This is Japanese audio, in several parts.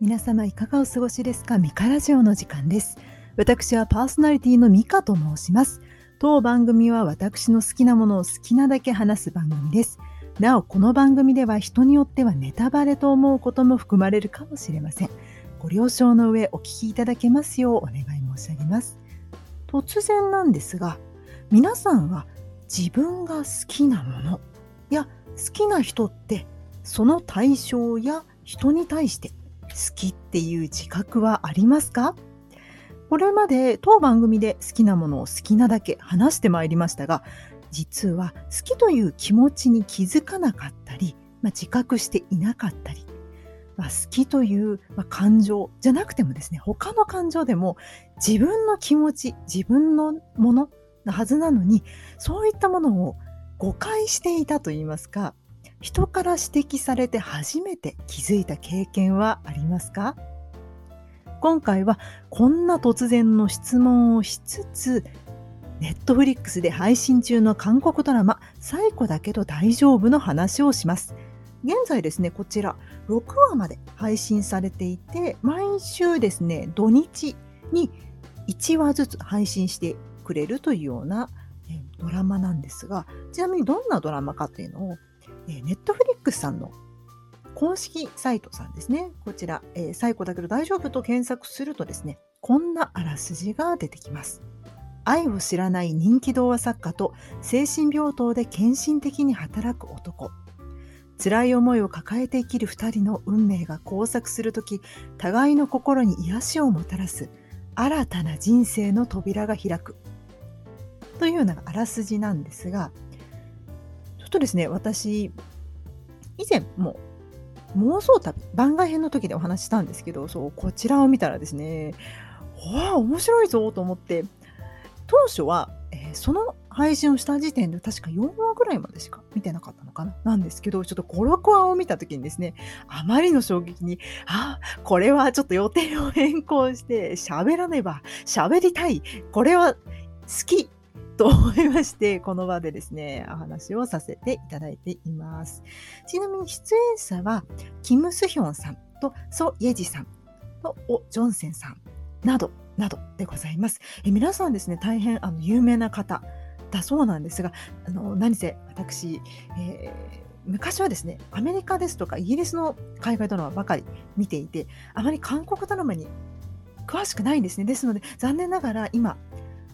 皆様いかがお過ごしですか？ミカラジオの時間です。私はパーソナリティのミカと申します。当番組は私の好きなものを好きなだけ話す番組です。なおこの番組では人によってはネタバレと思うことも含まれるかもしれません。ご了承の上お聞きいただけますようお願い申し上げます。突然なんですが皆さんは自分が好きなものや好きな人ってその対象や人に対して好きっていう自覚はありますか？これまで当番組で好きなものを好きなだけ話してまいりましたが実は好きという気持ちに気づかなかったり、まあ、自覚していなかったり、まあ、好きという、ま、感情じゃなくてもですね他の感情でも自分の気持ち自分のものなはずなのにそういったものを誤解していたといいますか人から指摘されて初めて気づいた経験はありますか？今回はこんな突然の質問をしつつネットフリックスで配信中の韓国ドラマ「最古だけど大丈夫」の話をします。現在ですねこちら6話まで配信されていて毎週ですね土日に1話ずつ配信してくれるというようなドラマなんですがちなみにどんなドラマかというのをネットフリックスさんの公式サイトさんですね。こちら、えー、最古だけど大丈夫と検索するとですね、こんなあらすじが出てきます。愛を知らない人気童話作家と精神病棟で献身的に働く男。辛い思いを抱えて生きる2人の運命が交錯するとき、互いの心に癒しをもたらす新たな人生の扉が開く。というようなあらすじなんですが、とですね、私、以前も妄想旅、番外編の時でお話したんですけど、そう、こちらを見たらですね、わあ、面白いぞと思って、当初は、えー、その配信をした時点で確か4話ぐらいまでしか見てなかったのかななんですけど、ちょっと5、6話を見た時にですね、あまりの衝撃に、あ、これはちょっと予定を変更して喋らねば、喋りたい、これは好きと思いまして、この場でですね、お話をさせていただいています。ちなみに出演者は、キム・スヒョンさんとソ・イェジさんとオ・ジョンセンさんなど、などでございます。え皆さんですね、大変あの有名な方だそうなんですが、あの何せ私、えー昔はですね、アメリカですとかイギリスの海外ドラマばかり見ていて、あまり韓国ドラマに詳しくないんですね。ですので、残念ながら今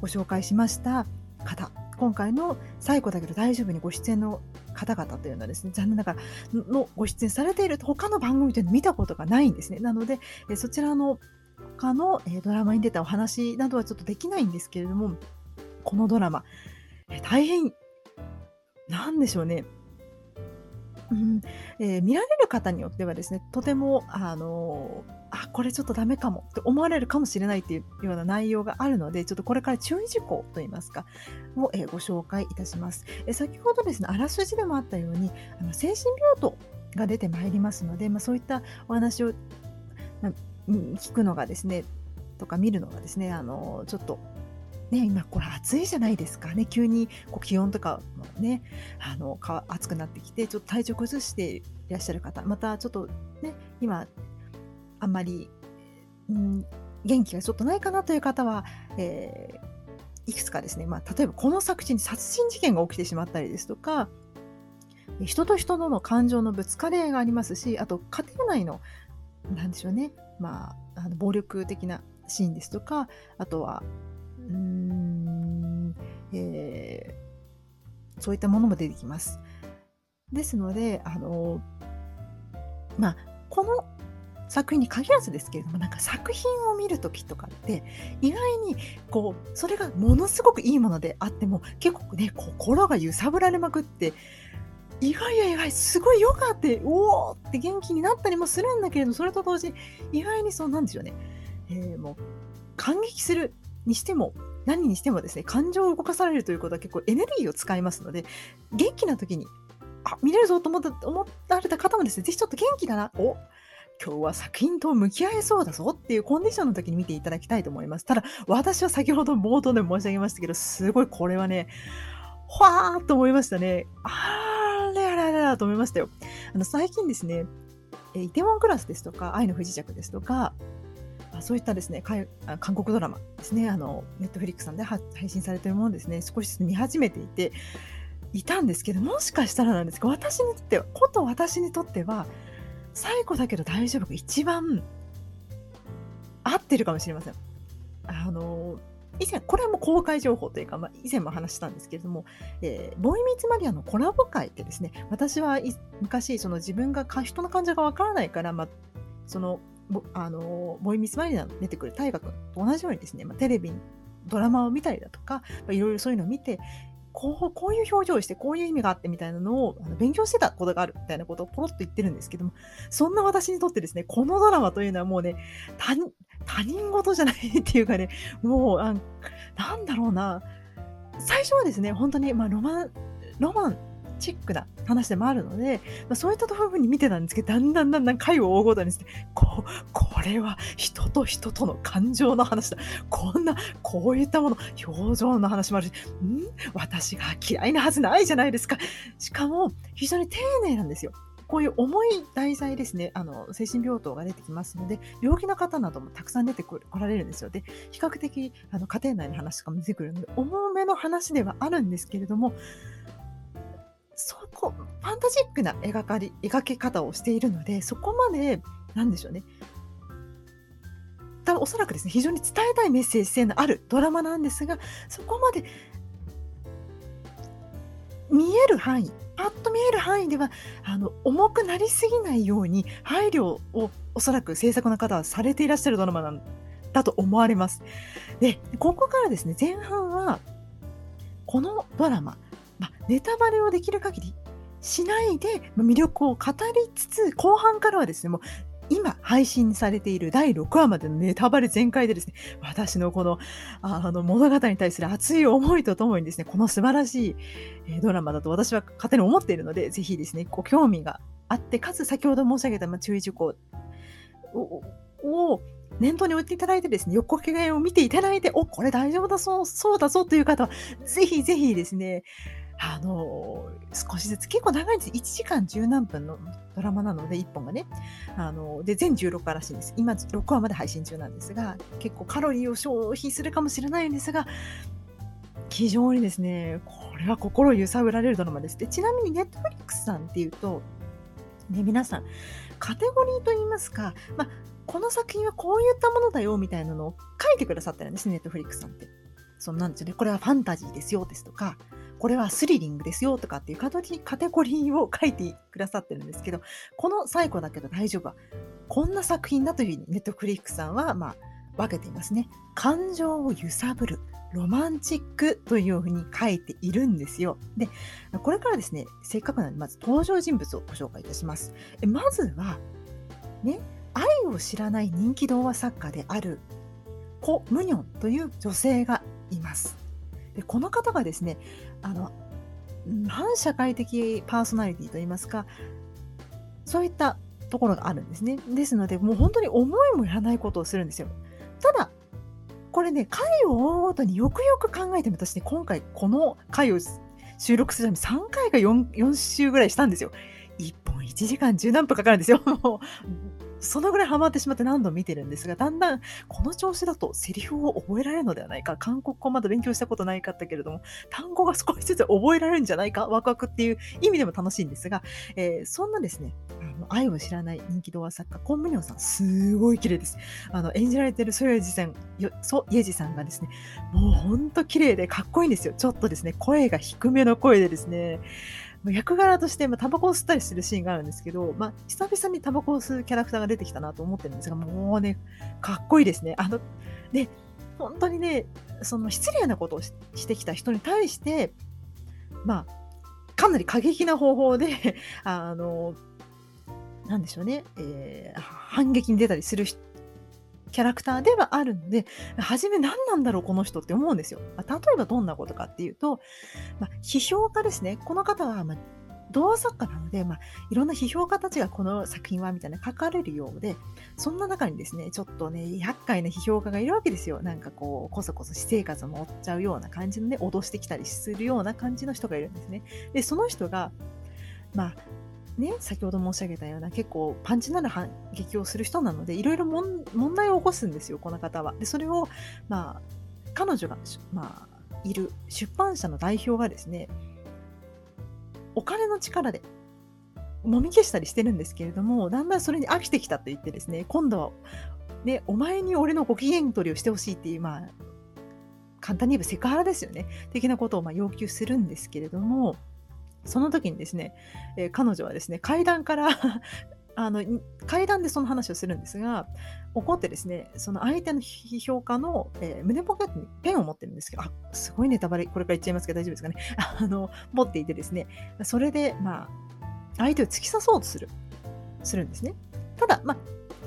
ご紹介しました方今回の最後だけど大丈夫にご出演の方々というのはですね残念ながらのご出演されている他の番組というのを見たことがないんですね。なのでそちらの他のドラマに出たお話などはちょっとできないんですけれどもこのドラマ大変なんでしょうね。うんえー、見られる方によってはですねとてもあのあこれちょっとダメかもって思われるかもしれないっていうような内容があるのでちょっとこれから注意事項といいますかを、え、ご紹介いたします、え、先ほどですねあらすじでもあったようにあの精神病棟が出てまいりますので、まあ、そういったお話を、まあ、聞くのがですねとか見るのがですねあのちょっとね、今これ暑いじゃないですかね。急にこう気温とかもねあの暑くなってきてちょっと体調崩していらっしゃる方またちょっとね今あんまり、うん、元気がちょっとないかなという方は、えー、いくつかですね、まあ、例えばこの作品に殺人事件が起きてしまったりですとか人と人との感情のぶつかり合いがありますしあと家庭内のなんでしょうね、まあ、あの暴力的なシーンですとかあとはうん、えー、そういったものも出てきます。ですので、あの、まあ、この作品に限らずですけれどもなんか作品を見る時とかって意外にこうそれがものすごくいいものであっても結構ね心が揺さぶられまくって意外や意外すごいよかっておおって元気になったりもするんだけれどそれと同時に意外にそうなんでしょうね、えー、もう感激するにしても何にしてもですね感情を動かされるということは結構エネルギーを使いますので元気な時にあ見れるぞと思った思われた方もですねぜひちょっと元気だなお今日は作品と向き合えそうだぞっていうコンディションの時に見ていただきたいと思います。ただ、私は先ほど冒頭で申し上げましたけど、すごいこれはね、ほわーっと思いましたね。あーれあれあれと思いましたよ。あの、最近ですね、えイテウォンクラスですとか、愛の不時着ですとか、そういったですね、韓国ドラマですね、あの、ネットフリックスさんで配信されているものですね、少しずつ見始めていて、いたんですけど、もしかしたらなんですが、私にとっては、こと私にとっては、最後だけど大丈夫が一番合ってるかもしれません。あの、以前、これはもう公開情報というか、まあ、以前も話したんですけれども、えー、ボイミーツマリアのコラボ会ってですね、私は昔、その自分が人の感情がわからないから、まあ、その、あのボイミスマリナの出てくる大河君と同じようにですね、まあ、テレビドラマを見たりだとか、まあ、いろいろそういうのを見てこうこういう表情をしてこういう意味があってみたいなのをあの勉強してたことがあるみたいなことをポロッと言ってるんですけどもそんな私にとってですねこのドラマというのはもうね他人事じゃないっていうかねもうあなんだろうな。最初はですね本当にまあロマンロマンチックな話でもあるので、まあ、そういったふうに見てたんですけど、だんだんだんだん回を追うごとにして、ここれは人と人との感情の話だ。こんな、こういったもの、表情の話もあるし、ん？私が嫌いなはずないじゃないですか。しかも、非常に丁寧なんですよ。こういう重い題材ですね、あの精神病棟が出てきますので、病気の方などもたくさん出てこられるんですよ。で、比較的あの家庭内の話とかも出てくるので、重めの話ではあるんですけれども、そこ、ファンタジックな描かり、描き方をしているので、そこまで、なんでしょうね。多分おそらくですね、非常に伝えたいメッセージ性のあるドラマなんですが、そこまで見える範囲、パッと見える範囲では、あの、重くなりすぎないように配慮をおそらく制作の方はされていらっしゃるドラマなんだと思われます。で、ここからですね、前半は、このドラマ、まあ、ネタバレをできる限りしないで魅力を語りつつ後半からはですねもう今配信されている第6話までのネタバレ全開でですね、私のこのあの物語に対する熱い思いとともにですね、この素晴らしいドラマだと私は勝手に思っているので、ぜひですね、ご興味があって、かつ先ほど申し上げた注意事項を念頭に置いていただいてですね、横掛けを見ていただいて、お、これ大丈夫だそう、そうだぞという方は、ぜひぜひですね、あの少しずつ結構長いんです1時間十何分のドラマなので1本がねあので全16話らしいんです今6話まで配信中なんですが結構カロリーを消費するかもしれないんですが非常にですねこれは心揺さぶられるドラマですでちなみにネットフリックスさんっていうと、ね、皆さんカテゴリーといいますか、まあ、この作品はこういったものだよみたいなのを書いてくださってるんですネットフリックスさんって。そんなんですよね。これはファンタジーですよですとか、これはスリリングですよとかっていうカテゴリーを書いてくださってるんですけど、この最後だけど大丈夫は、こんな作品だというふうにネットフリックさんは、まあ、分けていますね。感情を揺さぶる、ロマンチックというふうに書いているんですよ。で、これからですね、せっかくなので、まず登場人物をご紹介いたします。まずは、ね、愛を知らない人気童話作家であるコ・ムニョンという女性がいます。でこの方がですねあの反社会的パーソナリティといいますかそういったところがあるんですね。ですのでもう本当に思いもやらないことをするんですよ。ただこれね回を追うごとによくよく考えてみたして、今回この回を収録するために3回か 4, 4週ぐらいしたんですよ。1本1時間十何分かかるんですよ。そのぐらいハマってしまって何度も見てるんですが、だんだんこの調子だとセリフを覚えられるのではないか、韓国語まだ勉強したことないかったけれども、単語が少しずつ覚えられるんじゃないか、ワクワクっていう意味でも楽しいんですが、えー、そんなですね、あの愛を知らない人気動画作家、コン・ムニョンさん、すごい綺麗です。あの演じられてるソヨジさん、ソ・イェジさんがですね、もうほんと綺麗でかっこいいんですよ。ちょっとですね、声が低めの声でですね、役柄として、まあ、タバコを吸ったりするシーンがあるんですけど、まあ、久々にタバコを吸うキャラクターが出てきたなと思ってるんですが、もうね、かっこいいですね。あの、で、本当にね、その失礼なことをしてきた人に対して、まあ、かなり過激な方法で、あの、なんでしょうね、えー、反撃に出たりするキャラクターではあるので、初め何なんだろう、この人って思うんですよ。まあ、例えばどんなことかっていうと、まあ、批評家ですね。この方は、まあ、童作家なので、まあ、いろんな批評家たちがこの作品はみたいな書かれるようで、そんな中にですね、ちょっとね、厄介な批評家がいるわけですよ。なんかこう、こそこそ私生活を持っちゃうような感じのね、脅してきたりするような感じの人がいるんですね。で、その人が、まあ、ね、先ほど申し上げたような結構パンチなる反撃をする人なのでいろいろ問題を起こすんですよこの方は。でそれを、まあ、彼女が、まあ、いる出版社の代表がですねお金の力でもみ消したりしてるんですけれどもだんだんそれに飽きてきたと言ってですね今度は、ね、お前に俺のご機嫌取りをしてほしいっていう、まあ、簡単に言えばセクハラですよね的なことをま要求するんですけれどもその時にですね、えー、彼女はですね階段から あの階段でその話をするんですが怒ってですねその相手の批評家の、えー、胸ポケットにペンを持ってるんですけどあすごいネタバレこれから言っちゃいますけど大丈夫ですかね。あの持っていてですねそれでまあ相手を突き刺そうとするするんですね。ただまあ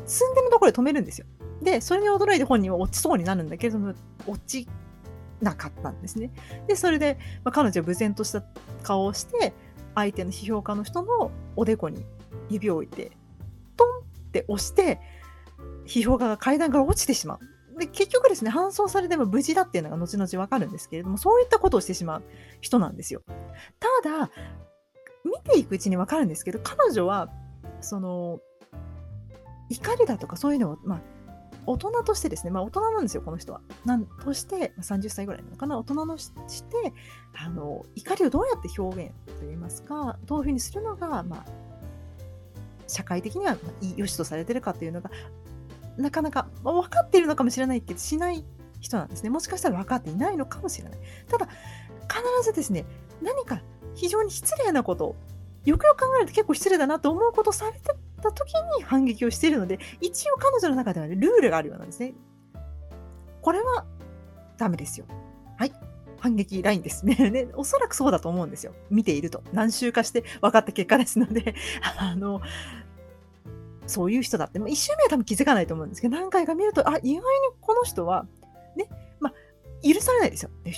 寸でのところで止めるんですよ。でそれに驚いて本人は落ちそうになるんだけれども落ちなかったんですねでそれで、まあ、彼女は無然とした顔をして相手の批評家の人のおでこに指を置いてトンって押して批評家が階段から落ちてしまう。で結局ですね搬送されても無事だっていうのが後々わかるんですけれどもそういったことをしてしまう人なんですよ。ただ見ていくうちにわかるんですけど彼女はその怒りだとかそういうのを、まあ、大人としてですね、まあ、大人なんですよ、この人は。なんとして、30歳ぐらいなのかな、大人のして、あの怒りをどうやって表現といいますか、どういうふうにするのが、まあ、社会的には良しとされてるかっていうのがなかなか、まあ、分かっているのかもしれないけどしない人なんですね。もしかしたら分かっていないのかもしれない。ただ必ずですね何か非常に失礼なことよくよく考えると結構失礼だなと思うことされてた時に反撃をしているので一応彼女の中では、ね、ルールがあるようなんですねこれはダメですよはい反撃ラインですね ね。おそらくそうだと思うんですよ。見ていると。何周かして分かった結果ですので、あの、そういう人だって、まあ、1周目は多分気づかないと思うんですけど、何回か見ると、あ、意外にこの人は、ね、許されないですよ。で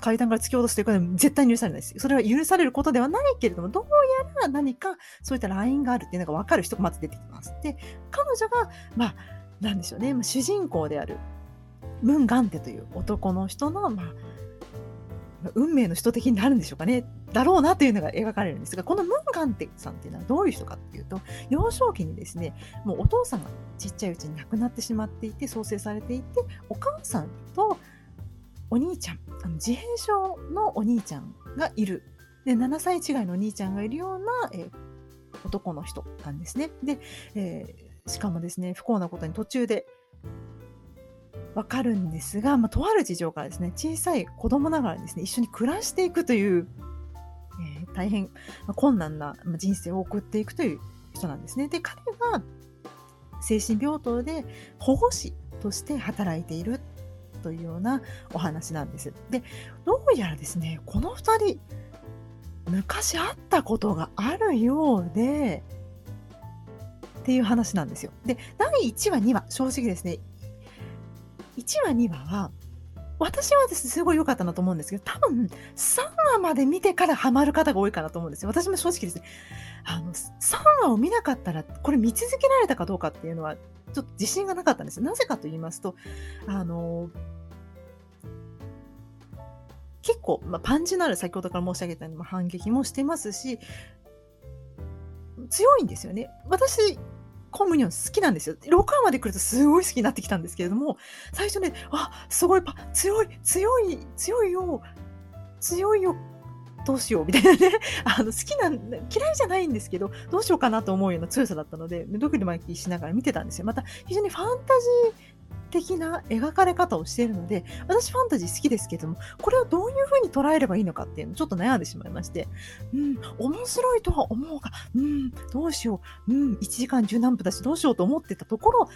階段から突き落とすということは絶対に許されないです。それは許されることではないけれども、どうやら何かそういったラインがあるっていうのが分かる人がまず出てきます。で、彼女が、まあ、なんでしょうね、まあ、主人公であるムン・ガンテという男の人の、まあ、運命の人的になるんでしょうかねだろうなというのが描かれるんですがこのムンガンテさんっていうのはどういう人かっていうと幼少期にですねもうお父さんがちっちゃいうちに亡くなってしまっていて創生されていてお母さんとお兄ちゃんあの自閉症のお兄ちゃんがいる。で7歳違いのお兄ちゃんがいるような、えー、男の人なんですね。で、えー、しかもですね不幸なことに途中でわかるんですが、まあ、とある事情からですね小さい子供ながらですね一緒に暮らしていくという、えー、大変困難な人生を送っていくという人なんですね。で彼が精神病棟で保護士として働いている。というようなお話なんです。でどうやらですねこの2人昔会ったことがあるようでっていう話なんですよ。で第1話2話正直ですね1話2話は私はですね、すごい良かったなと思うんですけど、多分3話まで見てからハマる方が多いかなと思うんですよ。私も正直ですね、あの、3話を見なかったら、これ見続けられたかどうかっていうのは、ちょっと自信がなかったんです。なぜかと言いますと、あの、結構、まあ、パンチのある先ほどから申し上げたように反撃もしてますし、強いんですよね。私、コムニョン好きなんですよ。6話まで来るとすごい好きになってきたんですけれども、最初ね、あ、すごい、強い、強い、強いよ、強いよ、どうしようみたいなね、あの好きな、嫌いじゃないんですけど、どうしようかなと思うような強さだったので、ドキドキしながら見てたんですよ。また、非常にファンタジー、的な描かれ方をしているので、私ファンタジー好きですけども、これをどういうふうに捉えればいいのかっていうのをちょっと悩んでしまいまして、うん、面白いとは思うが、うん、どうしよう、うん、1時間十何分だしどうしようと思ってたところ、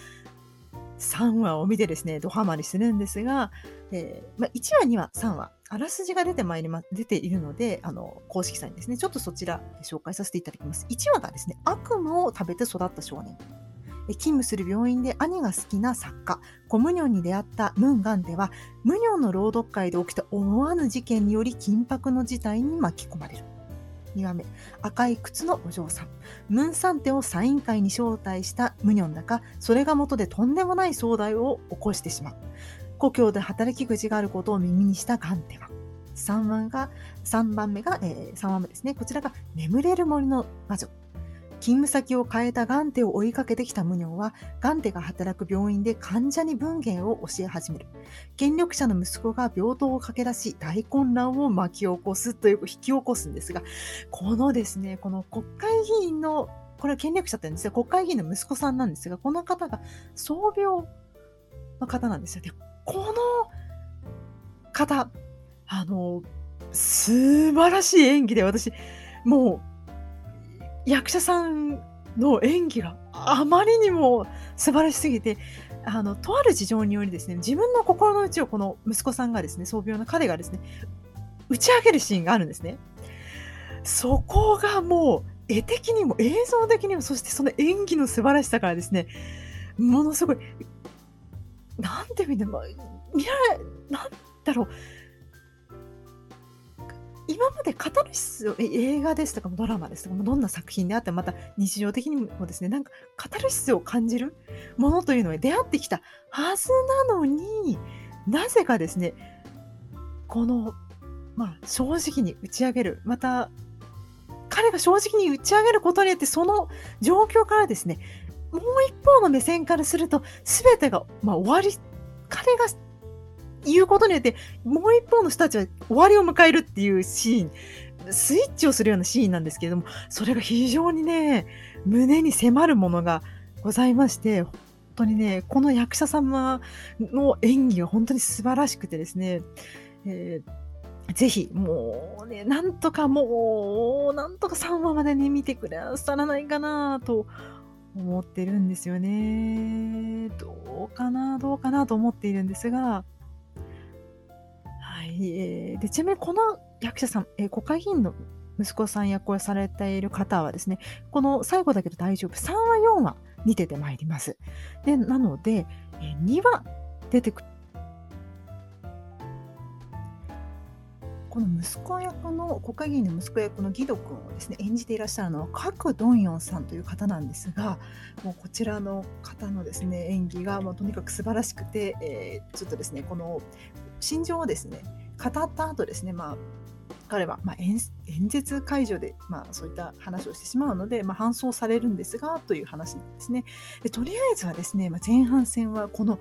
3話を見てですね、ドハマりするんですが、えー、まあ、1話、2話、3話、あらすじが出てまいりま、出ているので、あの、公式サインですね、ちょっとそちら紹介させていただきます。1話がですね、悪夢を食べて育った少年。勤務する病院で兄が好きな作家コムニョンに出会ったムンガンでは無尿の朗読会で起きた思わぬ事件により緊迫の事態に巻き込まれる。2番目。赤い靴のお嬢さん。ムンサンテをサイン会に招待したムニョンだがそれが元でとんでもない壮大を起こしてしまう。故郷で働き口があることを耳にしたガンテは。3番が3番目が、えー、3番目ですね。こちらが眠れる森の魔女。勤務先を変えたガンテを追いかけてきたムニョンは、ガンテが働く病院で患者に文芸を教え始める。権力者の息子が病棟を駆け出し、大混乱を巻き起こすという、引き起こすんですが、このですね、この国会議員の、これは権力者って言うんですよ。国会議員の息子さんなんですが、この方が創病の方なんですよ。で、この方、あの、素晴らしい演技で私、もう、役者さんの演技があまりにも素晴らしすぎて、あの、とある事情によりですね、自分の心の内をこの息子さんがですね、創病の彼がですね、打ち上げるシーンがあるんですね。そこがもう、絵的にも映像的にも、そしてその演技の素晴らしさからですね、ものすごい、なんて見ても、見られ、なんだろう、今までカタルシスを映画ですとかドラマですとかどんな作品であってまた日常的にもですねなんかカタルシスを感じるものというのに出会ってきたはずなのになぜかですねこのまあ正直に打ち上げるまた彼が正直に打ち上げることによってその状況からですねもう一方の目線からすると全てが、まあ、終わり彼が言うことによって、もう一方の人たちは終わりを迎えるっていうシーン、スイッチをするようなシーンなんですけれども、それが非常にね、胸に迫るものがございまして、本当にね、この役者様の演技が本当に素晴らしくてですね、えー、ぜひ、もうね、なんとかもう、なんとか3話までに見てくださらないかなと思ってるんですよね。どうかな、どうかなと思っているんですが、えー、でちなみにこの役者さん、えー、国会議員の息子さん役をされている方はですね、この最後だけど大丈夫、3話、4話に出てまいります。でなので、えー、2話出てくる。この息子役の国会議員の息子役の義堂君をですね演じていらっしゃるのはカク・ドンヨンさんという方なんですがもうこちらの方のですね演技がもうとにかく素晴らしくて、えー、ちょっとですねこの心情をですね語った後ですね、まあ、彼は、まあ、演説会場で、まあ、そういった話をしてしまうので、まあ、搬送されるんですがという話なんですね。でとりあえずはですね、まあ、前半戦はこの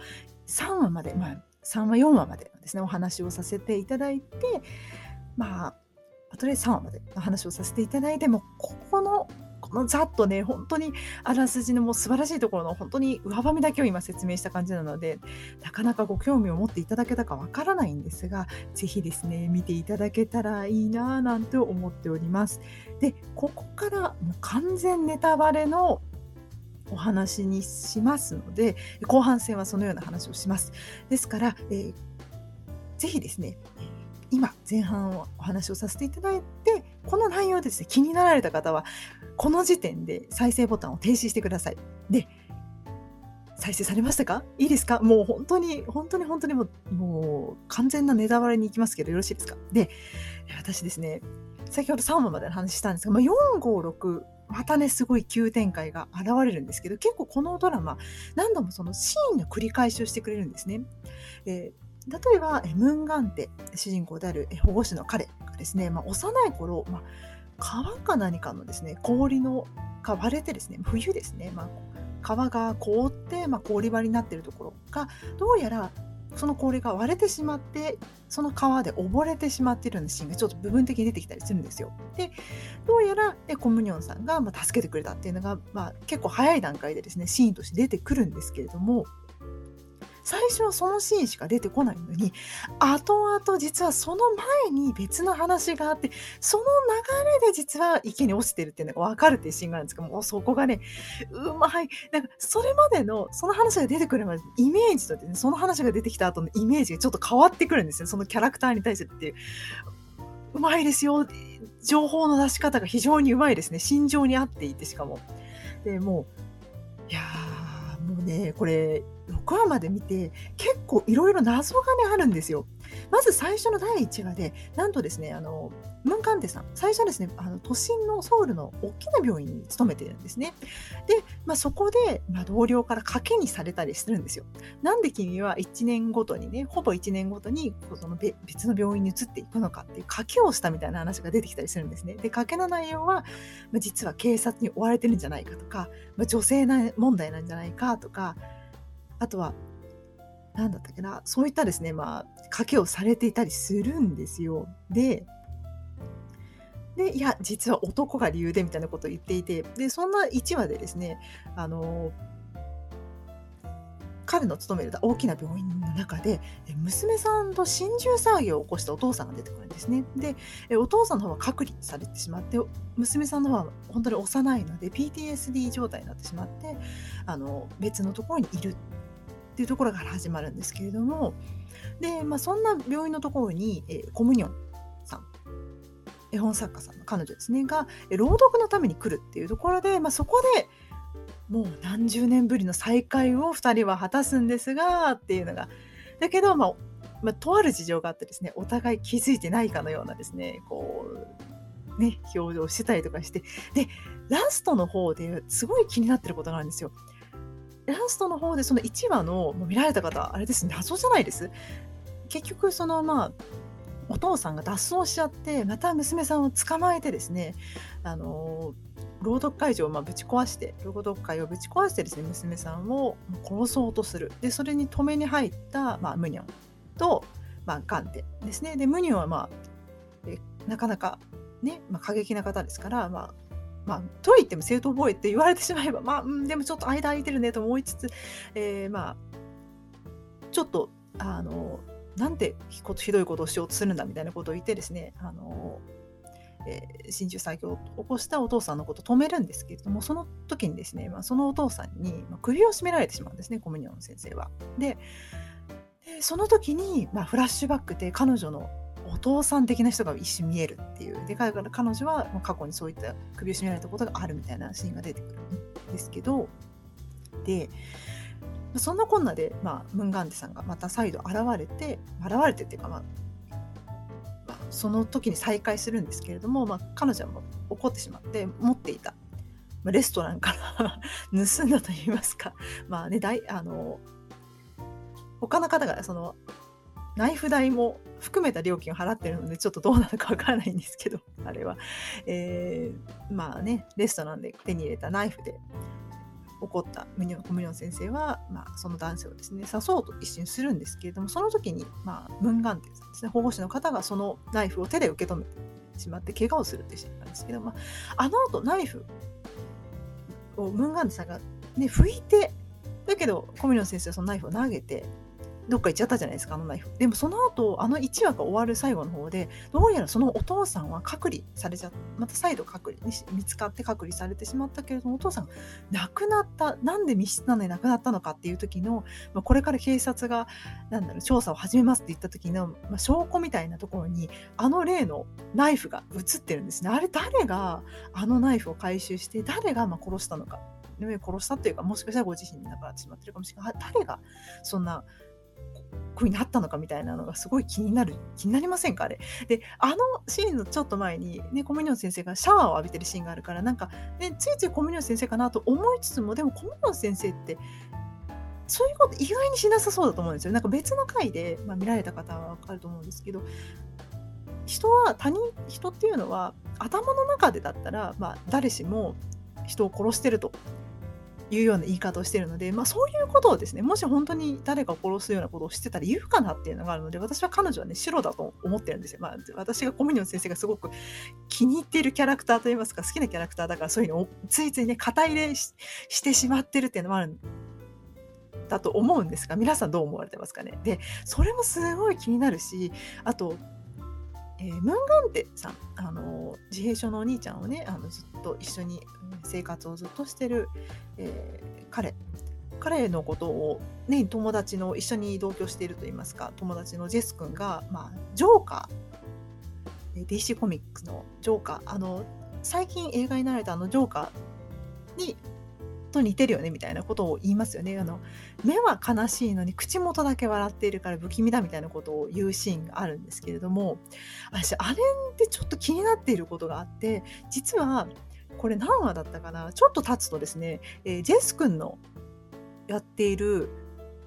3話まで、まあ、3話4話までですねお話をさせていただいてまあとりあえず3話までの話をさせていただいてもここのこのざっとね、本当にあらすじのもう素晴らしいところの本当に上ばみだけを今説明した感じなので、なかなかご興味を持っていただけたかわからないんですが、ぜひですね、見ていただけたらいいなぁなんて思っております。で、ここからもう完全ネタバレのお話にしますので、後半戦はそのような話をします。ですから、えー、ぜひですね、今前半お話をさせていただいてこの内容ですね気になられた方はこの時点で再生ボタンを停止してください。で、再生されましたか？いいですか？もう本当に、本当に本当にもう、もう完全なネタバレに行きますけどよろしいですか？で、私ですね、先ほど3話までの話したんですが、まあ、4、5、6、またね、すごい急展開が現れるんですけど、結構このドラマ、何度もそのシーンの繰り返しをしてくれるんですね。えー、例えば、ムンガンテ、主人公である保護士の彼がですね、まあ、幼い頃、まあ川か何かのですね氷のが割れてですね冬ですね、まあ、川が凍って、まあ、氷割りになっているところがどうやらその氷が割れてしまってその川で溺れてしまっているようなシーンがちょっと部分的に出てきたりするんですよ。でどうやらでコムニョンさんがま助けてくれたっていうのが、まあ、結構早い段階でですねシーンとして出てくるんですけれども最初はそのシーンしか出てこないのに後々実はその前に別の話があってその流れで実は池に落ちてるっていうのが分かるっていうシーンがあるんですけどもうそこがねうまいなんかそれまでのその話が出てくるまでイメージと、ね、その話が出てきた後のイメージがちょっと変わってくるんですよそのキャラクターに対してっていう。うまいですよ情報の出し方が非常にうまいですね心情に合っていてしかも。でもういやーもうねこれ6話まで見て結構いろいろ謎がねあるんですよ。まず最初の第1話で、なんとですね、あの、ムンカンテさん、最初はですね、あの都心のソウルの大きな病院に勤めているんですね。で、まあ、そこで、まあ、同僚から賭けにされたりするんですよ。なんで君は1年ごとにね、ほぼ1年ごとにその別の病院に移っていくのかっていう賭けをしたみたいな話が出てきたりするんですね。で、賭けの内容は、まあ、実は警察に追われてるんじゃないかとか、まあ、女性問題なんじゃないかとか、あとは、何だったっけな、そういったですね、まあ、賭けをされていたりするんですよ。で、で、いや、実は男が理由でみたいなことを言っていて、で、そんな1話でですね、あの、彼の勤める大きな病院の中で娘さんと心中騒ぎを起こしたお父さんが出てくるんですね。でお父さんの方は隔離されてしまって娘さんの方は本当に幼いので PTSD 状態になってしまってあの別のところにいるっていうところから始まるんですけれどもで、まあ、そんな病院のところに、えー、コムニョンさん絵本作家さんの彼女ですねが朗読のために来るっていうところで、まあ、そこでもう何十年ぶりの再会を2人は果たすんですがっていうのがだけど、まあ、まあ、とある事情があってですねお互い気づいてないかのようなですねこうね表情してたりとかしてでラストの方ですごい気になってることがあるんですよ。ラストの方でその1話のもう見られた方あれです謎じゃないです。結局そのまあお父さんが脱走しちゃってまた娘さんを捕まえてですねあの朗読会場をまぶち壊して朗読会をぶち壊してですね娘さんを殺そうとする。でそれに止めに入った、まあ、ムニョンと、まあ、ガンテですね。でムニョンは、まあ、なかなかね、まあ、過激な方ですから、まあまあ、とはいっても正当防衛って言われてしまえば、まあ、うん、でもちょっと間空いてるねと思いつつ、えー、まあ、ちょっと、あの、なんてひどいことをしようとするんだみたいなことを言ってですね、あの、えー、心中作業を起こしたお父さんのことを止めるんですけれども、その時にですね、まあ、そのお父さんに、ま、首を絞められてしまうんですね、コミュニオン先生は。で、でその時に、まあ、フラッシュバックで彼女のお父さん的な人が一瞬見えるっていう。で、彼女は過去にそういった首を絞められたことがあるみたいなシーンが出てくるんですけど、で、そんなこんなで、まあ、ムンガンデさんがまた再度現れて、現れてっていうか、まあ、まあ、その時に再会するんですけれども、まあ、彼女はもう怒ってしまって持っていた、まあ、レストランから 盗んだといいますか、まあね、大あの他の方がそのナイフ代も含めた料金を払ってるのでちょっとどうなのかわからないんですけど あれは、えー、まあねレストランで手に入れたナイフで怒ったムニョコミニョン先生は、まあ、その男性をですね刺そうと一瞬するんですけれどもその時に、まあ、ムンガンテさんですね保護司の方がそのナイフを手で受け止めてしまって怪我をするってシーンなんですけど、まあ、あの後ナイフをムンガンテさんが、ね、拭いてだけどコミニョン先生はそのナイフを投げてどっか行っちゃったじゃないですか、あのナイフ。でもその後、あの1話が終わる最後の方で、どうやらそのお父さんは隔離されちゃった、また再度隔離に見つかって隔離されてしまったけれども、お父さん亡くなった、なんで密室なのに亡くなったのかっていう時の、まあ、これから警察が、なんだろう、調査を始めますって言った時の、まあ、証拠みたいなところに、あの例のナイフが映ってるんですね。あれ誰があのナイフを回収して、誰がま殺したのか。殺したというか、もしかしたらご自身に亡くなってしまってるかもしれない。誰がそんな風になったのかみたいなのがすごい気になる気になりませんかあれ？であのシーンのちょっと前に、ね、コミュニオン先生がシャワーを浴びてるシーンがあるからなんか、ね、ついついコミュニオン先生かなと思いつつもでもコミュニオン先生ってそういうこと意外にしなさそうだと思うんですよ。なんか別の回で、まあ、見られた方は分かると思うんですけど人は他人人っていうのは頭の中でだったら、まあ、誰しも人を殺してると。いうような言い方をしているので、まあ、そういうことをですねもし本当に誰かを殺すようなことをしてたら言うかなっていうのがあるので私は彼女はね白だと思ってるんですよ。まあ、私がコミュニオン先生がすごく気に入っているキャラクターといいますか好きなキャラクターだからそういうのをついついね肩入れしてしまってるっていうのもあるんだと思うんですが皆さんどう思われてますかねでそれもすごい気になるしあとえー、ムンガンテさん、あの自閉症のお兄ちゃんをねあのずっと一緒に生活をずっとしてる、えー、彼。彼のことを、ね、友達の一緒に同居しているといいますか友達のジェス君が、まあ、ジョーカー。DC コミックのジョーカー。あの最近映画になられたあのジョーカーにと似てるよねみたいなことを言いますよね。あの目は悲しいのに口元だけ笑っているから不気味だみたいなことを言うシーンがあるんですけれども私あれってちょっと気になっていることがあって実はこれ何話だったかなちょっと経つとですね、えー、ジェス君のやっている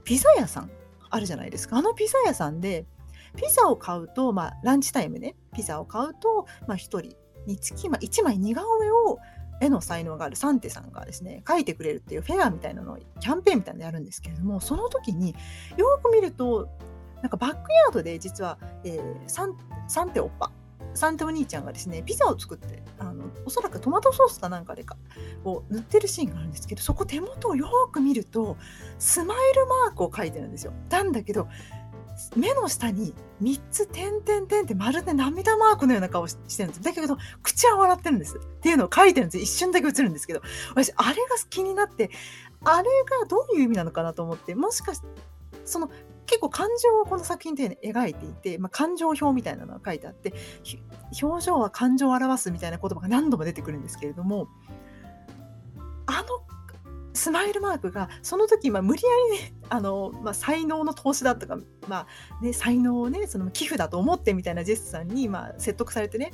ピザ屋さんあるじゃないですか。あのピザ屋さんでピザを買うと、まあ、ランチタイムね。ピザを買うと、まあ、1人につき、まあ、1枚似顔絵を絵の才能があるサンテさんがですね描いてくれるっていうフェアみたいなのをキャンペーンみたいなのやるんですけれどもその時によく見るとなんかバックヤードで実は、えー、サンサンテオッパサンテお兄ちゃんがですねピザを作ってあのおそらくトマトソースかなんかでかを塗ってるシーンがあるんですけどそこ手元をよく見るとスマイルマークを描いてるんですよ。なんだけど目の下に3つ点々点ってまるで涙マークのような顔してるんです。だけど、口は笑ってるんです。っていうのを書いてるんです。一瞬だけ映るんですけど、私、あれが気になって、あれがどういう意味なのかなと思って、もしかして、その結構感情をこの作品で描いていて、まあ、感情表みたいなのが書いてあって表情は感情を表すみたいな言葉が何度も出てくるんですけれどもあのスマイルマークがその時、まあ、無理やりね あの、まあ、才能の投資だとか、まあね、才能をねその寄付だと思ってみたいなジェスさんに、まあ、説得されてね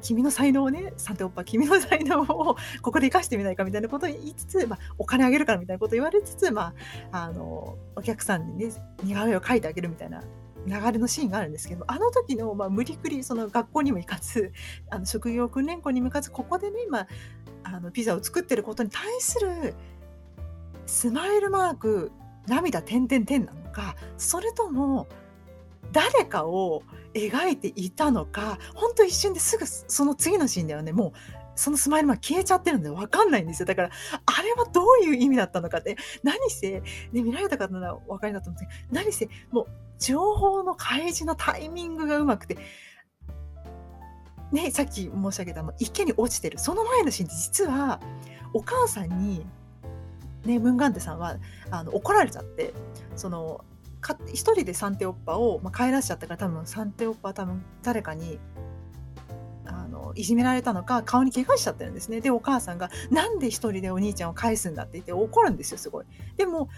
君の才能をねサンテオッパ君の才能を ここで生かしてみないかみたいなことを言いつつ、まあ、お金あげるからみたいなことを言われつつ、まあ、あのお客さんにね似顔絵を描いてあげるみたいな流れのシーンがあるんですけどあの時の、まあ、無理くりその学校にも行かずあの職業訓練校に向かずここでね、まあ、あのピザを作ってることに対するスマイルマーク涙点々点なのかそれとも誰かを描いていたのかほんと一瞬ですぐその次のシーンではね。もうそのスマイルマーク消えちゃってるんで分かんないんですよ。だからあれはどういう意味だったのかって何せ、ね、見られた方ならお分かりだと思うんですけど何せもう情報の開示のタイミングがうまくてねさっき申し上げた池に落ちてる。その前のシーンって実はお母さんにね、ムンガンテさんはあの怒られちゃってそのか一人でサンテオッパを、まあ、帰らしちゃったから多分サンテオッパは多分誰かにあのいじめられたのか顔に怪我しちゃってるんですねでお母さんが「なんで一人でお兄ちゃんを返すんだ」って言って怒るんですよすごい。でも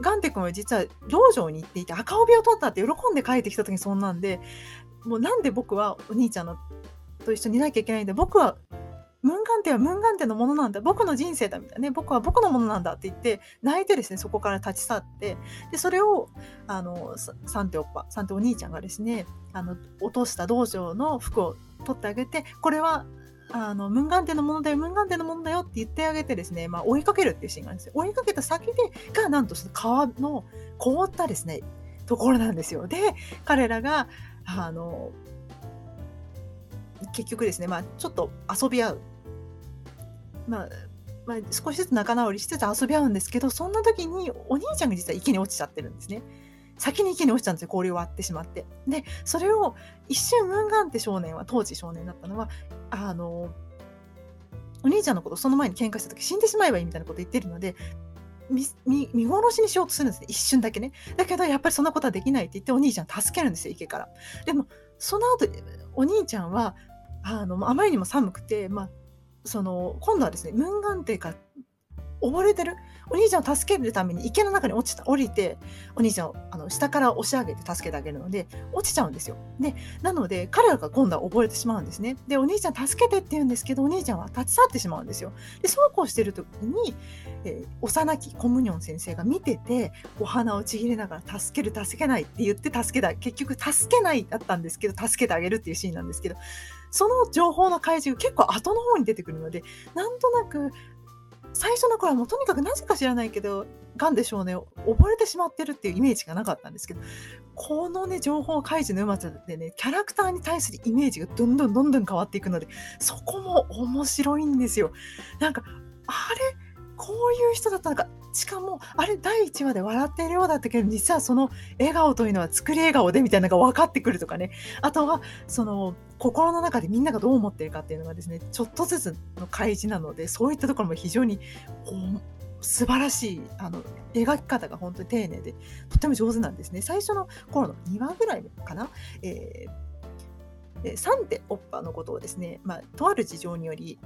ガンテ君は実は道場に行っていて赤帯を取ったって喜んで帰ってきた時にそんなんでもうなんで僕はお兄ちゃんのと一緒にいなきゃいけないんだ僕はムンガンテはムンガンテのものなんだ。僕の人生だみたいな。ね僕は僕のものなんだって言って泣いてですねそこから立ち去って。でそれをあのサンテオッパサンテお兄ちゃんがですねあの落とした道場の服を取ってあげてこれはあのムンガンテのものだよムンガンテのものだよって言ってあげてですね、まあ、追いかけるっていうシーンがあるんですよ。追いかけた先でがなんと川の凍ったですねところなんですよ。で彼らがあの結局ですね、まあ、ちょっと遊び合う。まあ、まあ、少しずつ仲直りしつつ遊び合うんですけどそんな時にお兄ちゃんが実は池に落ちちゃってるんですね。先に池に落ちたんですよ氷を割ってしまって。でそれを一瞬ムンガンって少年は当時少年だったのはあのお兄ちゃんのことその前に喧嘩した時死んでしまえばいいみたいなこと言ってるので見見殺しにしようとするんですね一瞬だけねだけどやっぱりそんなことはできないって言ってお兄ちゃん助けるんですよ池からでもその後お兄ちゃんはあのあまりにも寒くて、まあ、その今度はですねムンガンテが溺れてる？お兄ちゃんを助けるために池の中に落ちた降りてお兄ちゃんをあの下から押し上げて助けてあげるので落ちちゃうんですよ。でなので彼らが今度は溺れてしまうんですね。でお兄ちゃん助けてって言うんですけどお兄ちゃんは立ち去ってしまうんですよ。でそうこうしてる時に、えー、幼きコムニョン先生が見ててお花をちぎれながら助ける助けないって言って助けた結局助けないだったんですけど助けてあげるっていうシーンなんですけどその情報の開示が結構後の方に出てくるのでなんとなく最初の頃はもうとにかくなぜか知らないけどがんでしょうね溺れてしまってるっていうイメージがなかったんですけどこのね情報開示のうまさでねキャラクターに対するイメージがどんどんどんどん変わっていくのでそこも面白いんですよ。なんかあれこういう人だったのか。しかもあれ第1話で笑っているようだったけど実はその笑顔というのは作り笑顔でみたいなのが分かってくるとかね。あとはその心の中でみんながどう思ってるかっていうのがですねちょっとずつの開示なのでそういったところも非常に素晴らしいあの描き方が本当に丁寧でとても上手なんですね。最初の頃の2話ぐらいかな、えー、サンテオッパのことをですね、まあ、とある事情により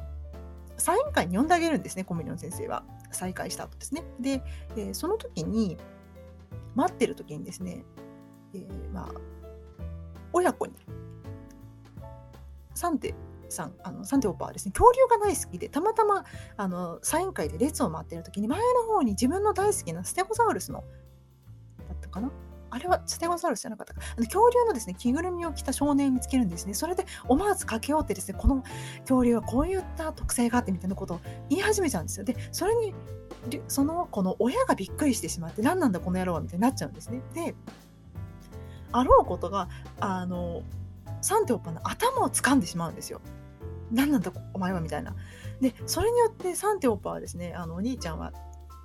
サイン会に呼んであげるんですねコミュニョン先生は。再開した後ですね。で、えー、その時に待ってる時にですね、えー、まあ親子にサンテさんあのサンテオッパーはですね恐竜が大好きでたまたまあのサイン会で列を待ってる時に前の方に自分の大好きなステゴサウルスのだったかなあれはステゴサウルスじゃなかったか。あの恐竜のですね着ぐるみを着た少年を見つけるんですね。それで思わず駆け寄ってですねこの恐竜はこういった特性があってみたいなことを言い始めちゃうんですよ。でそれにその子の親がびっくりしてしまって何なんだこの野郎はみたいになっちゃうんですね。であろうことがあのサンテオッパの頭を掴んでしまうんですよ。何なんだお前はみたいな。でそれによってサンテオッパはですねあのお兄ちゃんは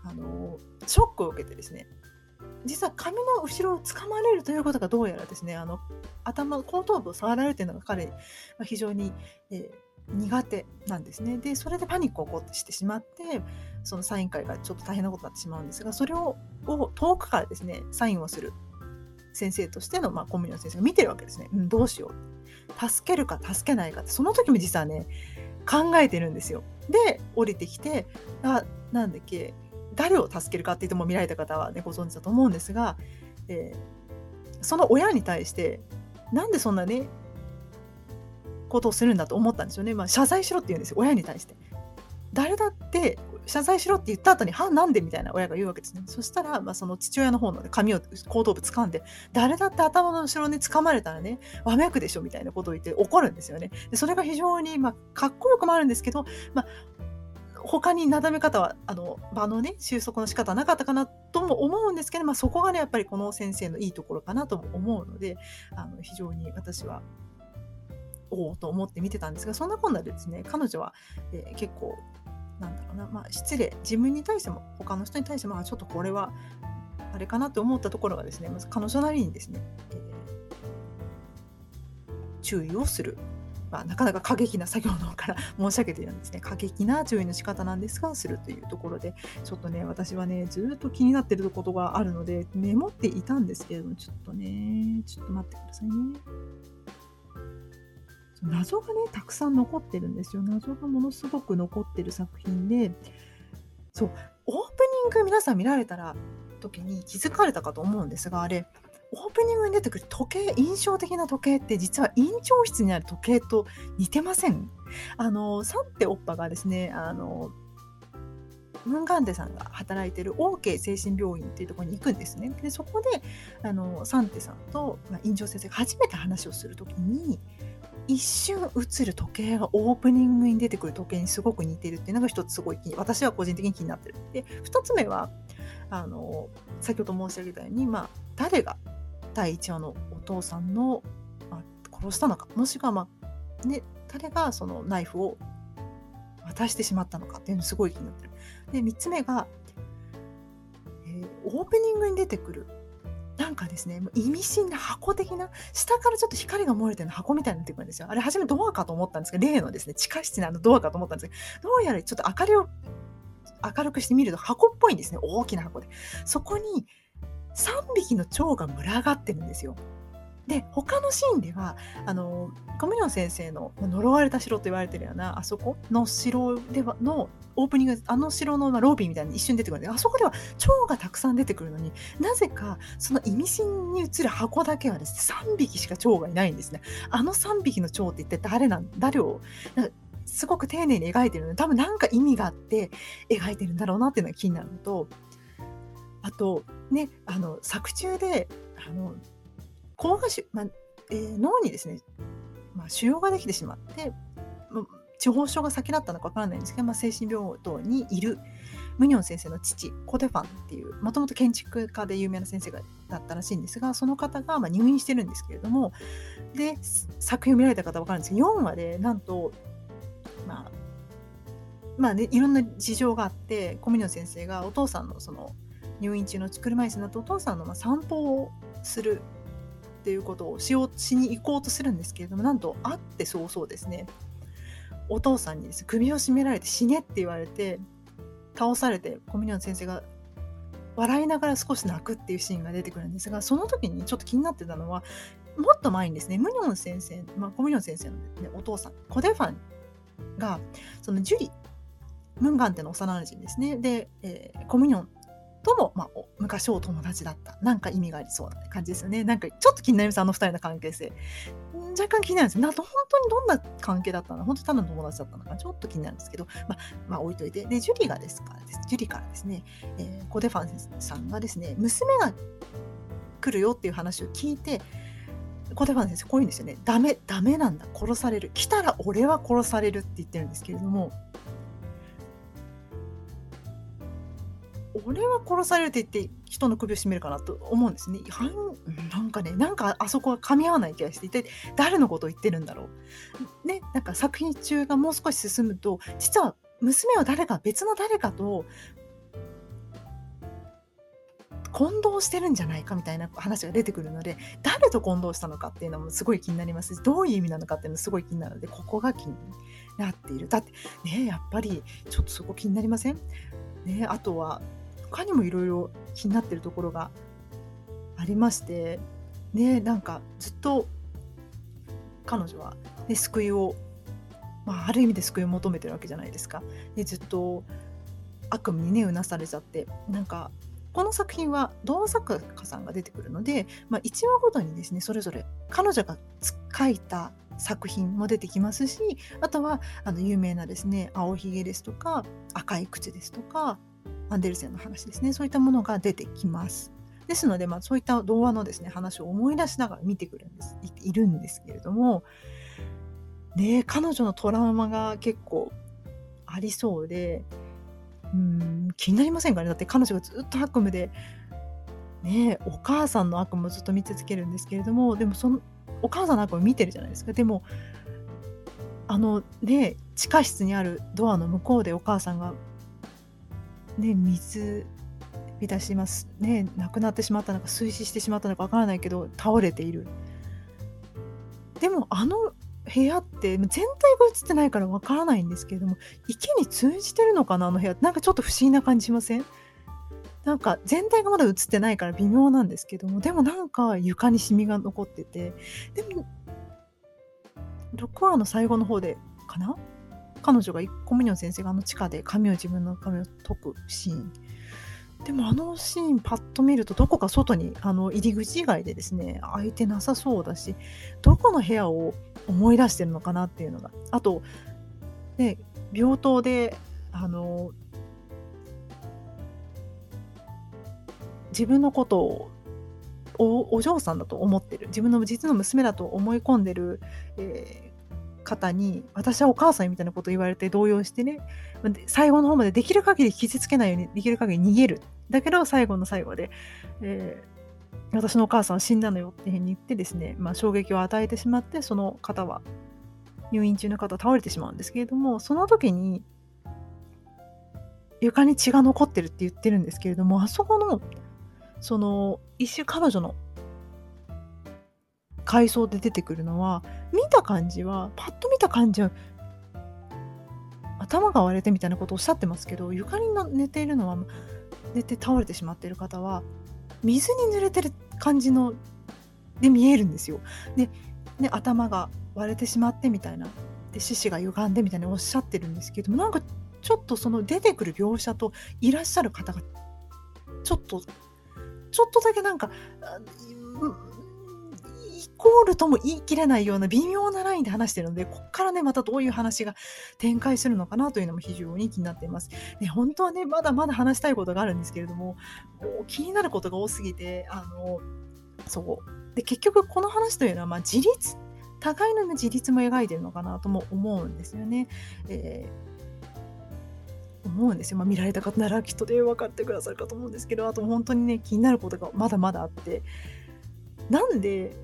あのショックを受けてですね実は髪の後ろを掴まれるということがどうやらですねあの頭後頭部を触られるというのが彼は非常に、えー、苦手なんですね。でそれでパニックを起こってしてしまってそのサイン会がちょっと大変なことになってしまうんですがそれをを遠くからですねサインをする先生としての、まあ、コンビニの先生が見てるわけですね、うん、どうしよう。助けるか助けないかってその時も実はね考えてるんですよ。で降りてきてあなんだっけ誰を助けるかって言っても見られた方はねご存知だと思うんですが、えー、その親に対してなんでそんなねことをするんだと思ったんですよね。まあ、謝罪しろって言うんですよ親に対して。誰だって謝罪しろって言った後に、は、なんでみたいな親が言うわけですね。そしたら、まあ、その父親の方の、髪を、後頭部掴んで、誰だって頭の後ろに掴まれたらね、わめくでしょみたいなことを言って怒るんですよね。でそれが非常に、まあ、かっこよくもあるんですけど、まあ、他になだめ方はあの場のね収束の仕方はなかったかなとも思うんですけど、まあ、そこがねやっぱりこの先生のいいところかなとも思うのであの非常に私はおおと思って見てたんですがそんなこんなでですね彼女は、えー、結構なんだろうな、まあ、失礼自分に対しても他の人に対してもちょっとこれはあれかなと思ったところがですねまず彼女なりにですね、えー、注意をする、まあ、なかなか過激な作業の方から 申し上げているんですね過激な注意の仕方なんですがするというところでちょっとね私はねずっと気になってることがあるのでメモっていたんですけれどもちょっとねちょっと待ってくださいね。謎がねたくさん残ってるんですよ謎がものすごく残ってる作品でそうオープニング皆さん見られたら時に気づかれたかと思うんですがあれオープニングに出てくる時計印象的な時計って実は院長室にある時計と似てません？あのサンテオッパがですねあのムンガンデさんが働いてる OK 精神病院っていうところに行くんですね。でそこであのサンテさんと、まあ、院長先生が初めて話をする時に一瞬映る時計がオープニングに出てくる時計にすごく似てるっていうのが一つすごい私は個人的に気になってる。で2つ目はあの先ほど申し上げたように、まあ、誰が第1話のお父さんの、まあ、殺したのかもしくは、まあね、誰がそのナイフを渡してしまったのかっていうのすごい気になってる。で3つ目が、えー、オープニングに出てくるなんかですね、意味深な箱的な、下からちょっと光が漏れてる箱みたいになってくるんですよ。あれ、初めドアかと思ったんですけど、例のですね、地下室のあのドアかと思ったんですけど、どうやらちょっと明かりを明るくしてみると箱っぽいんですね。大きな箱で。そこに3匹の蝶が群がってるんですよ。で他のシーンではあのコミュニョン先生の呪われた城と言われてるようなあそこの城ではのオープニングあの城の、まあ、ロビーみたいに一瞬出てくるんであそこでは蝶がたくさん出てくるのになぜかその意味深に映る箱だけはですね3匹しか蝶がいないんですねあの3匹の蝶って一体誰なん誰をすごく丁寧に描いてるので多分何か意味があって描いてるんだろうなっていうのが気になるのとあとねあの作中であの膠芽腫、まあえー、脳にですね、まあ、腫瘍ができてしまって、まあ、地方症が先だったのかわからないんですけど、まあ、精神病棟にいるムニョン先生の父コデファンっていうもともと建築家で有名な先生がだったらしいんですがその方がまあ入院してるんですけれどもで作品を見られた方は分かるんですけど4話でなんとまあまあね、いろんな事情があってコミュニョン先生がお父さんのその入院中の車椅子になってお父さんのま散歩をするっていうことをしようしに行こうとするんですけれどもなんと会って早々ですね。お父さんにです、ね、首を絞められて死ねって言われて倒されてコミュニョン先生が笑いながら少し泣くっていうシーンが出てくるんですがその時にちょっと気になってたのはもっと前にですねムニョン先生、まあ、コミュニョン先生の、ね、お父さんコデファンがそのジュリムンガンテの幼馴染ですね。で、えー、コミュニョンとも、まあ、昔お友達だった。なんか意味がありそうな感じですよね。なんかちょっと気になりますあの2人の関係性。若干気になるんですな本当にどんな関係だったの？本当ただの友達だったのかちょっと気になるんですけど。まあ、まあ、置いといて。でジュリがですか？らですジュリからですね、えー、コデファンさんがですね娘が来るよっていう話を聞いてコデファン先生こういうんですよね。ダメダメなんだ。殺される。来たら俺は殺されるって言ってるんですけれども俺は殺されるって言って人の首を絞めるかなと思うんですね。なんかねなんかあそこは噛み合わない気がして一体誰のことを言ってるんだろう。ねなんか作品中がもう少し進むと実は娘は誰か別の誰かと混同してるんじゃないかみたいな話が出てくるので誰と混同したのかっていうのもすごい気になりますしどういう意味なのかっていうのもすごい気になるのでここが気になっているだってねやっぱりちょっとそこ気になりません？ねあとは他にもいろいろ気になってるところがありましてねなんかずっと彼女は、ね、救いを、まあ、ある意味で救いを求めてるわけじゃないですか。でずっと悪夢にねうなされちゃってなんかこの作品は童話作家さんが出てくるので、まあ、1話ごとにですねそれぞれ彼女が書いた作品も出てきますしあとはあの有名なですね「青ひげ」ですとか「赤い口」ですとかアンデルセンの話ですね。そういったものが出てきます。ですので、まあ、そういった童話のですね話を思い出しながら見てくるんです。いるんですけれども、ね、彼女のトラウマが結構ありそうで。うん気になりませんかね？だって彼女がずっと悪夢で、ね、お母さんの悪夢をずっと見続けるんですけれども。でもそのお母さんの悪夢見てるじゃないですか。でもあのね地下室にあるドアの向こうでお母さんがね、水浸します。ね亡くなってしまったのか水死してしまったのかわからないけど倒れている。でもあの部屋って全体が映ってないからわからないんですけれども池に通じてるのかなあの部屋。なんかちょっと不思議な感じしません？なんか全体がまだ映ってないから微妙なんですけどもでもなんか床にシミが残ってて。でも6話の最後の方でかな？彼女がコミュニョン先生があの地下で髪を自分の髪を解くシーン。でもあのシーンパッと見るとどこか外にあの入り口以外でですね空いてなさそうだしどこの部屋を思い出してるのかなっていうのが。あと、ね、病棟であの自分のことをおお嬢さんだと思ってる。自分の実の娘だと思い込んでる、えー方に私はお母さんみたいなこと言われて動揺してね最後の方までできる限り傷つけないようにできる限り逃げる。だけど最後の最後で、えー、私のお母さんは死んだのよっていうふうに言ってですね、まあ、衝撃を与えてしまってその方は入院中の方は倒れてしまうんですけれどもその時に床に血が残ってるって言ってるんですけれどもあそこのその一瞬彼女の階層で出てくるのは見た感じはパッと見た感じは頭が割れてみたいなことをおっしゃってますけど床に寝ているのは寝て倒れてしまっている方は水に濡れてる感じので見えるんですよ。でで頭が割れてしまってみたいなで四肢が歪んでみたいにおっしゃってるんですけどもなんかちょっとその出てくる描写といらっしゃる方がちょっとちょっとだけなんかコールとも言い切れないような微妙なラインで話してるので、こっからね、またどういう話が展開するのかなというのも非常に気になっています。ね、本当はね、まだまだ話したいことがあるんですけれども、も気になることが多すぎて、あの、そう。で、結局この話というのは、まあ、自立、互いの自立も描いてるのかなとも思うんですよね。えー思うんですよ。まあ、見られた方ならきっとで分かってくださるかと思うんですけど、あと本当にね、気になることがまだまだあって、なんで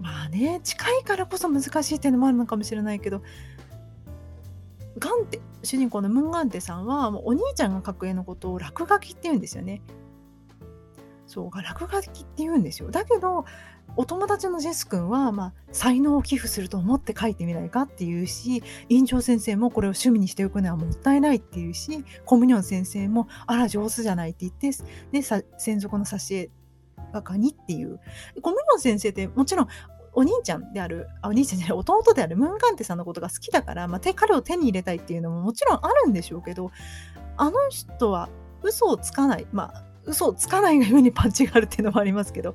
まあね近いからこそ難しいっていうのもあるのかもしれないけどガンテ主人公のムンガンテさんはもうお兄ちゃんが描く絵のことを落書きって言うんですよね。そう落書きって言うんですよ。だけどお友達のジェス君は、まあ、才能を寄付すると思って書いてみないかっていうし院長先生もこれを趣味にしておくのはもったいないっていうしコミニョン先生もあら上手じゃないって言ってで専属の挿絵画家にっていうコミュニョン先生ってもちろんお兄ちゃんであるあお兄ちゃんじゃない弟であるムンカンテさんのことが好きだから、まあ、彼を手に入れたいっていうのももちろんあるんでしょうけどあの人は嘘をつかないまあ嘘をつかないがゆえにパンチがあるっていうのもありますけど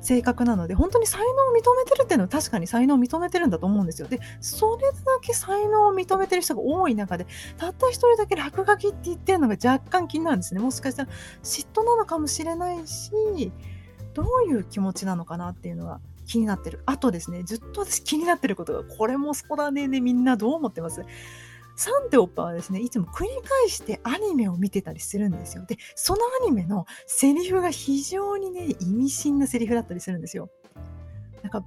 性格なので本当に才能を認めてるっていうのは確かに才能を認めてるんだと思うんですよ。でそれだけ才能を認めてる人が多い中でたった一人だけ落書きって言ってるのが若干気になるんですね。もしかしたら嫉妬なのかもしれないしどういう気持ちなのかなっていうのは気になってる。あとですねずっと私気になってることがこれもそうだねでみんなどう思ってます？サンテオッパはですね、いつも繰り返してアニメを見てたりするんですよ。で、そのアニメのセリフが非常にね、意味深なセリフだったりするんですよ。なんか、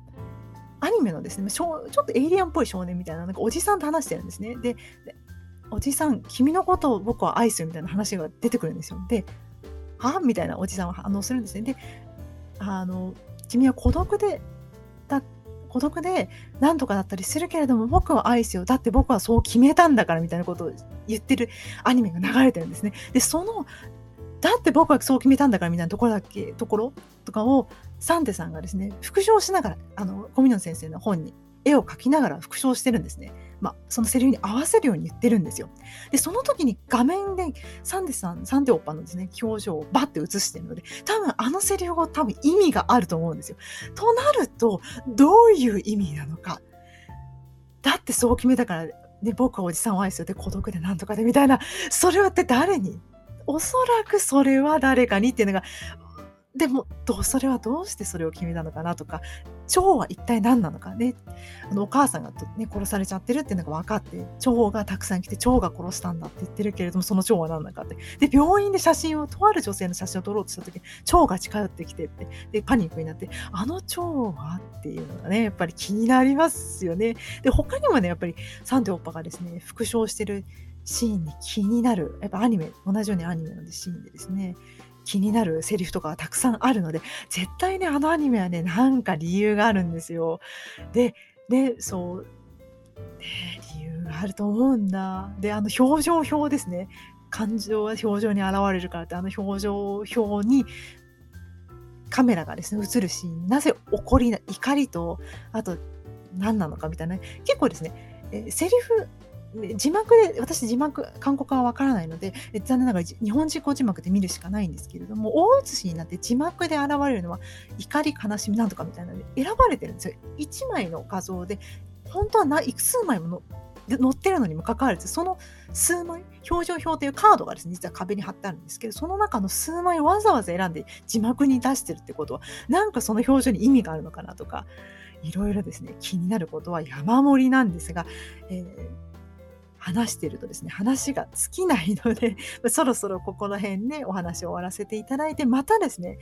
アニメのですね、ちょっとエイリアンっぽい少年みたいな、なんかおじさんと話してるんですね。で、でおじさん、君のことを僕は愛するみたいな話が出てくるんですよ。で、はみたいなおじさんは反応するんですね。で、あの、君は孤独でだ孤独で何とかだったりするけれども僕は愛すよだって僕はそう決めたんだからみたいなことを言ってるアニメが流れてるんですね。でそのだって僕はそう決めたんだからみたいなところだっけところとかをサンテさんがですね復唱しながらあのコミュニョン先生の本に絵を描きながら復唱してるんですね。まあ、そのセリフに合わせるように言ってるんですよ。で、その時に画面でサンデさん、サンデオッパのですね、表情をバッて映してるので、多分あのセリフが多分意味があると思うんですよ。となると、どういう意味なのか。だってそう決めたから、ね、僕はおじさんを愛するで孤独でなんとかでみたいな、それはって誰に？おそらくそれは誰かにっていうのがでもどそれはどうしてそれを決めたのかなとか蝶は一体何なのかね。あのお母さんが、ね、殺されちゃってるっていうのが分かって蝶がたくさん来て蝶が殺したんだって言ってるけれどもその蝶は何なのかって。で病院で写真をとある女性の写真を撮ろうとした時蝶が近寄ってきてってでパニックになってあの蝶はっていうのがねやっぱり気になりますよね。で他にもねやっぱりサンデオッパがですね復唱してるシーンに気になる。やっぱアニメ同じようにアニメのシーンでですね。気になるセリフとかがたくさんあるので、絶対ね、あのアニメはね、なんか理由があるんですよ。で、で、そう、ね、理由があると思うんだ。で、あの表情表ですね。感情は表情に現れるからって、あの表情表にカメラがですね、映るシーン、なぜ怒りな、怒りと、あと何なのかみたいな、結構ですね、えセリフ字幕で、私字幕、韓国はわからないので、残念ながら日本人語字幕で見るしかないんですけれども、大写しになって字幕で現れるのは、怒り、悲しみなんとかみたいなので選ばれてるんですよ。1枚の画像で、本当はないく数枚も載ってるのにもかかわらず、その数枚、表情表というカードがですね、実は壁に貼ってあるんですけど、その中の数枚をわざわざ選んで字幕に出してるってことは、なんかその表情に意味があるのかなとか、いろいろですね、気になることは山盛りなんですが、えー話してるとですね、話が尽きないので、そろそろここの辺ね、お話を終わらせていただいて、またですね、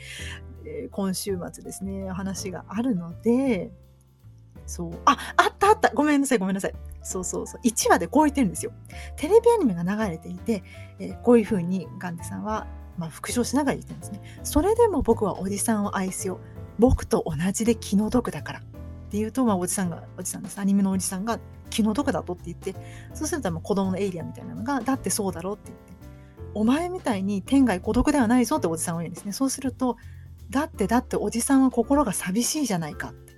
今週末ですね、話があるので、そう、あ、あったあったごめんなさい、ごめんなさい。そうそうそう。1話でこう言ってるんですよ。テレビアニメが流れていて、え、こういうふうにガンデさんは、まあ、復唱しながら言ってるんですね。それでも僕はおじさんを愛すよ。僕と同じで気の毒だから。って言うと、まあ、おじさんが、おじさんです。アニメのおじさんが気の毒だとって言って、そうすると子供のエイリアンみたいなのが、だってそうだろうって言って、お前みたいに天外孤独ではないぞっておじさんは言うんですね。そうすると、だってだっておじさんは心が寂しいじゃないかって。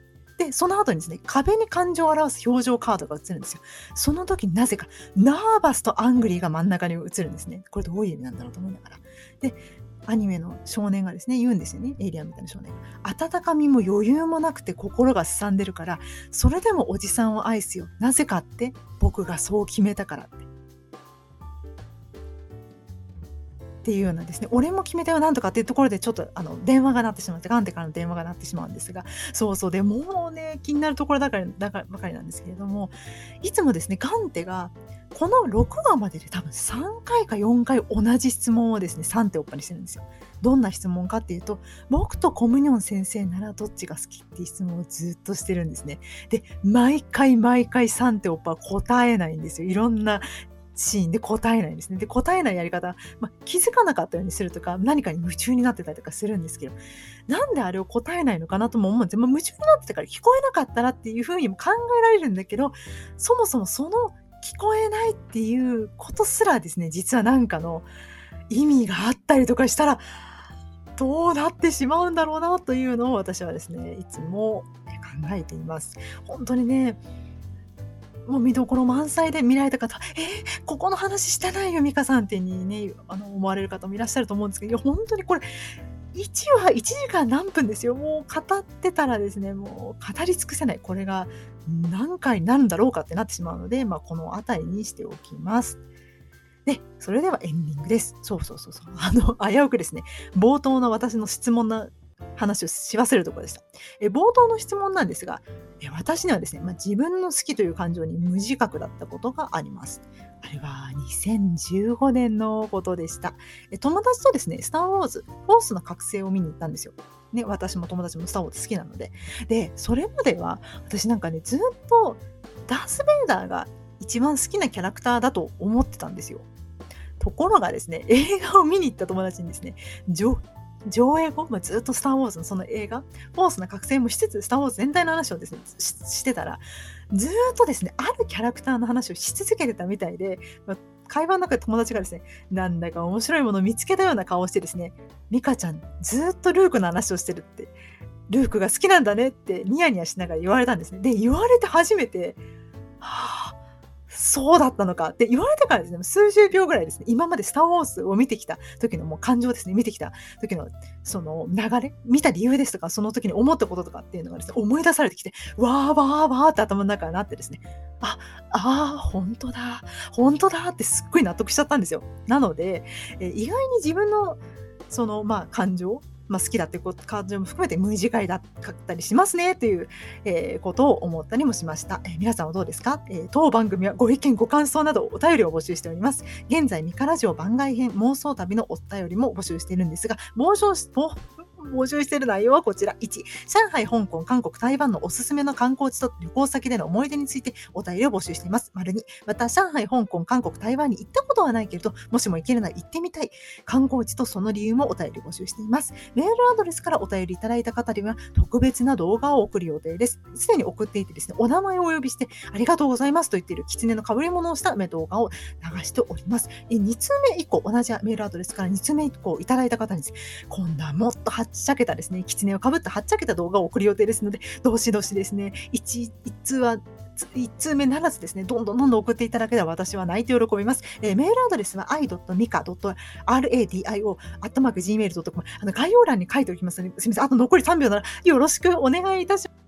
で、その後にですね、壁に感情を表す表情カードが映るんですよ。その時なぜか、ナーバスとアングリーが真ん中に映るんですね。これどういう意味なんだろうと思いながら。で、アニメの少年がですね、言うんですよね。エイリアンみたいな少年。温かみも余裕もなくて心がすさんでるから、それでもおじさんを愛すよ。なぜかって僕がそう決めたからって。っていうようなですね、俺も決めたよなんとかっていうところでちょっとあの電話が鳴ってしまって、ガンテからの電話が鳴ってしまうんですが、そうそうでもうね、気になるところだからだからばかりなんですけれども、いつもですね、ガンテがこの6話までで多分3回か4回同じ質問をですね、3手おっぱにしてるんですよ。どんな質問かっていうと、僕とコムニョン先生ならどっちが好きっていう質問をずっとしてるんですね。で、毎回毎回3手おっぱは答えないんですよ。いろんなシーンで答えないんですね。で、答えないやり方、まあ、気づかなかったようにするとか、何かに夢中になってたりとかするんですけど、なんであれを答えないのかなとも思うんです。夢中になってたから聞こえなかったらっていうふうにも考えられるんだけど、そもそもその聞こえないっていうことすらですね、実は何かの意味があったりとかしたら、どうなってしまうんだろうなというのを私はですね、いつも考えています。本当にね、もう見どころ満載で見られた方、えー、ここの話してないよ、美香さんってにね、あの思われる方もいらっしゃると思うんですけど、いや、本当にこれ、1話1時間何分ですよ。もう語ってたらですね、もう語り尽くせない。これが何回なんだろうかってなってしまうので、まあ、この辺りにしておきます。で、それではエンディングです。そうそうそうそう。あの、危うくですね、冒頭の私の質問な話をし忘れるところでした。え冒頭の質問なんですが、え私にはですね、まあ、自分の好きという感情に無自覚だったことがあります。あれは2015年のことでした。え友達とですね、スター・ウォーズ、フォースの覚醒を見に行ったんですよ。ね、私も友達もスター・ウォーズ好きなので。で、それまでは私なんかね、ずっとダース・ベイダーが一番好きなキャラクターだと思ってたんですよ。ところがですね、映画を見に行った友達にですね、ジョ上映後、まあ、ずっとスター・ウォーズのその映画、フォースの覚醒もしつつ、スター・ウォーズ全体の話をですね、してたら、ずっとですね、あるキャラクターの話をし続けてたみたいで、まあ、会話の中で友達がですね、なんだか面白いものを見つけたような顔をしてですね、ミカちゃん、ずっとルークの話をしてるって、ルークが好きなんだねってニヤニヤしながら言われたんですね。で、言われて初めて、はあ、そうだったのかって言われてからですね、数十秒ぐらいですね、今までスター・ウォーズを見てきた時のもう感情ですね、見てきた時のその流れ、見た理由ですとか、その時に思ったこととかっていうのがですね、思い出されてきて、わーわーわーって頭の中になってですね、あ、ああ、本当だ、本当だってすっごい納得しちゃったんですよ。なので、え意外に自分のそのまあ感情まあ、好きだっていう感情も含めて無自戒だったりしますねという、えー、ことを思ったりもしました。えー、皆さんはどうですか、えー、当番組はご意見ご感想などお便りを募集しております。現在、ミカラジオ番外編妄想旅のお便りも募集しているんですが、妄想募集している内容はこちら。1、上海、香港、韓国、台湾のおすすめの観光地と旅行先での思い出についてお便りを募集しています。丸2、また上海、香港、韓国、台湾に行ったことはないけれど、もしも行けるなら行ってみたい観光地とその理由もお便り募集しています。メールアドレスからお便りいただいた方には特別な動画を送る予定です。すでに送っていてですね、お名前をお呼びしてありがとうございますと言っている狐の被り物をした動画を流しております。2通目以降、同じメールアドレスから2通目以降いただいた方にです、ね、今度はもっとはっちゃけたですね、狐をかぶったはっちゃけた動画を送る予定ですので、どしどしですね、1, 1通は1通目ならずですね、どんどんどんどん送っていただければ私は泣いて喜びます。えー、メールアドレスは i.mika.radio.gmail.com あの概要欄に書いておきますので、すみません、あと残り3秒ならよろしくお願いいたします。